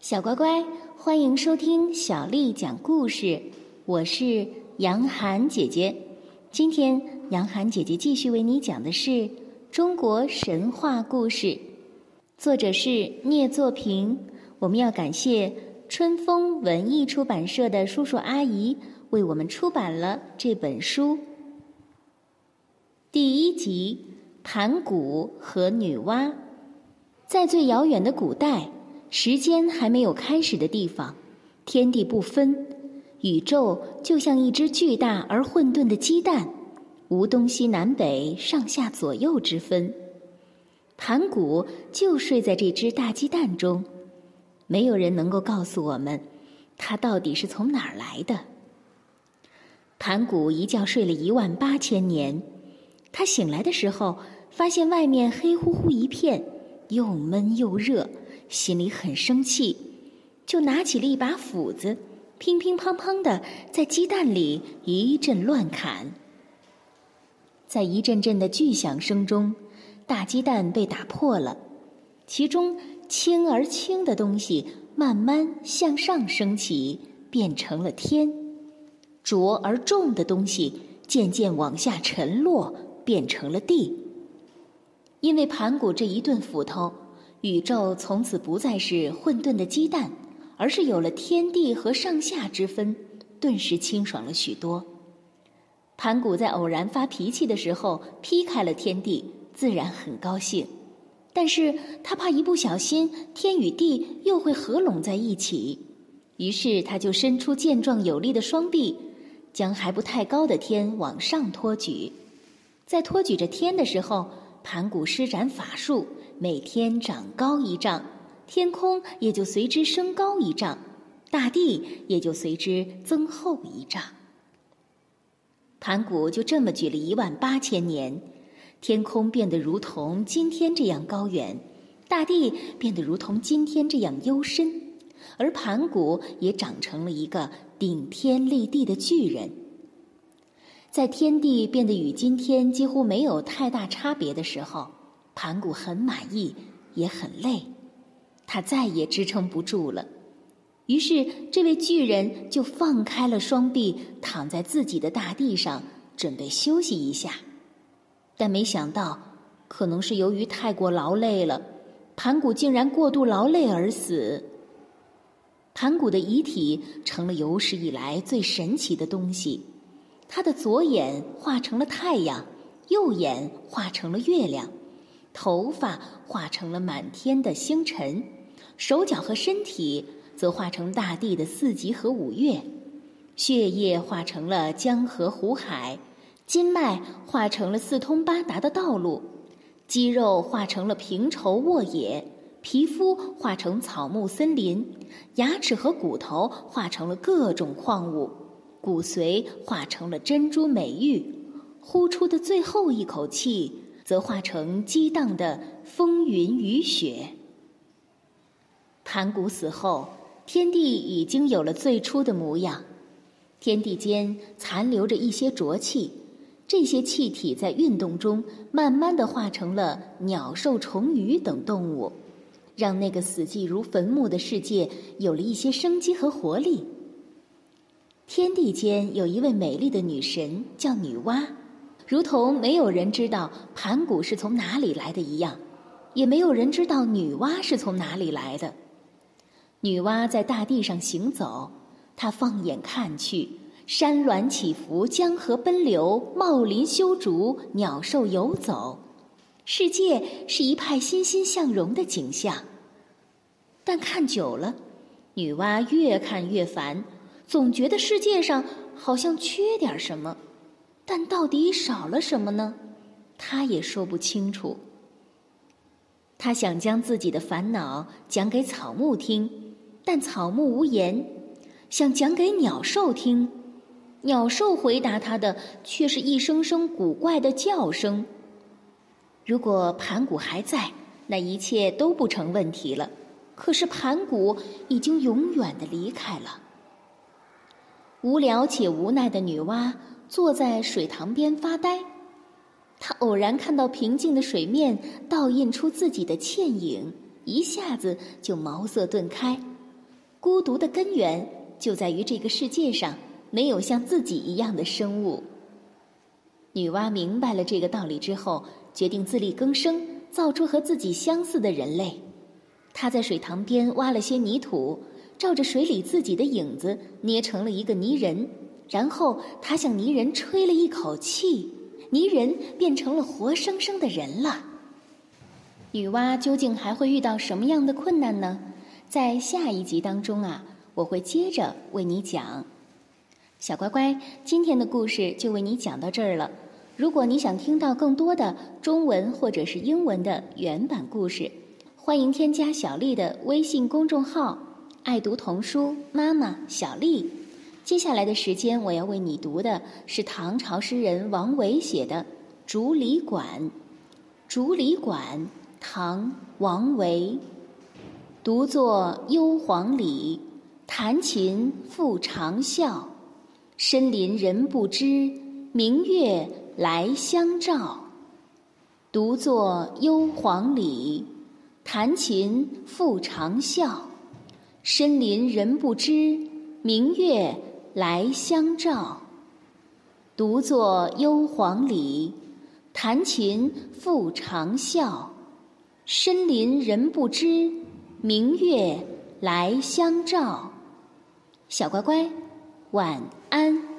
小乖乖，欢迎收听小丽讲故事。我是杨涵姐姐。今天杨涵姐姐继续为你讲的是中国神话故事，作者是聂作平。我们要感谢春风文艺出版社的叔叔阿姨为我们出版了这本书。第一集：盘古和女娲。在最遥远的古代。时间还没有开始的地方，天地不分，宇宙就像一只巨大而混沌的鸡蛋，无东西南北、上下左右之分。盘古就睡在这只大鸡蛋中，没有人能够告诉我们，他到底是从哪儿来的。盘古一觉睡了一万八千年，他醒来的时候，发现外面黑乎乎一片，又闷又热。心里很生气，就拿起了一把斧子，乒乒乓乓的在鸡蛋里一阵乱砍。在一阵阵的巨响声中，大鸡蛋被打破了，其中轻而轻的东西慢慢向上升起，变成了天；浊而重的东西渐渐往下沉落，变成了地。因为盘古这一顿斧头。宇宙从此不再是混沌的鸡蛋，而是有了天地和上下之分，顿时清爽了许多。盘古在偶然发脾气的时候劈开了天地，自然很高兴，但是他怕一不小心天与地又会合拢在一起，于是他就伸出健壮有力的双臂，将还不太高的天往上托举，在托举着天的时候，盘古施展法术。每天长高一丈，天空也就随之升高一丈，大地也就随之增厚一丈。盘古就这么举了一万八千年，天空变得如同今天这样高远，大地变得如同今天这样幽深，而盘古也长成了一个顶天立地的巨人。在天地变得与今天几乎没有太大差别的时候。盘古很满意，也很累，他再也支撑不住了。于是，这位巨人就放开了双臂，躺在自己的大地上，准备休息一下。但没想到，可能是由于太过劳累了，盘古竟然过度劳累而死。盘古的遗体成了有史以来最神奇的东西，他的左眼化成了太阳，右眼化成了月亮。头发化成了满天的星辰，手脚和身体则化成大地的四极和五岳，血液化成了江河湖海，筋脉化成了四通八达的道路，肌肉化成了平畴沃野，皮肤化成草木森林，牙齿和骨头化成了各种矿物，骨髓化成了珍珠美玉，呼出的最后一口气。则化成激荡的风云雨雪。盘古死后，天地已经有了最初的模样，天地间残留着一些浊气，这些气体在运动中慢慢的化成了鸟兽虫鱼等动物，让那个死寂如坟墓的世界有了一些生机和活力。天地间有一位美丽的女神，叫女娲。如同没有人知道盘古是从哪里来的一样，也没有人知道女娲是从哪里来的。女娲在大地上行走，她放眼看去，山峦起伏，江河奔流，茂林修竹，鸟兽游走，世界是一派欣欣向荣的景象。但看久了，女娲越看越烦，总觉得世界上好像缺点什么。但到底少了什么呢？他也说不清楚。他想将自己的烦恼讲给草木听，但草木无言；想讲给鸟兽听，鸟兽回答他的却是一声声古怪的叫声。如果盘古还在，那一切都不成问题了。可是盘古已经永远的离开了。无聊且无奈的女娲。坐在水塘边发呆，她偶然看到平静的水面倒映出自己的倩影，一下子就茅塞顿开，孤独的根源就在于这个世界上没有像自己一样的生物。女娲明白了这个道理之后，决定自力更生，造出和自己相似的人类。她在水塘边挖了些泥土，照着水里自己的影子捏成了一个泥人，然后他向泥人吹了一口气，泥人变成了活生生的人了。女娲究竟还会遇到什么样的困难呢？在下一集当中啊，我会接着为你讲。小乖乖，今天的故事就为你讲到这儿了。如果你想听到更多的中文或者是英文的原版故事，欢迎添加小丽的微信公众号“爱读童书妈妈小丽”。接下来的时间，我要为你读的是唐朝诗人王维写的《竹里馆》。《竹里馆》，唐·王维。独坐幽篁里，弹琴复长啸。深林人不知，明月来相照。独坐幽篁里，弹琴复长啸。深林人不知，明月来相照。独坐幽篁里，弹琴复长啸。深林人不知，明月来相照。小乖乖。晚安。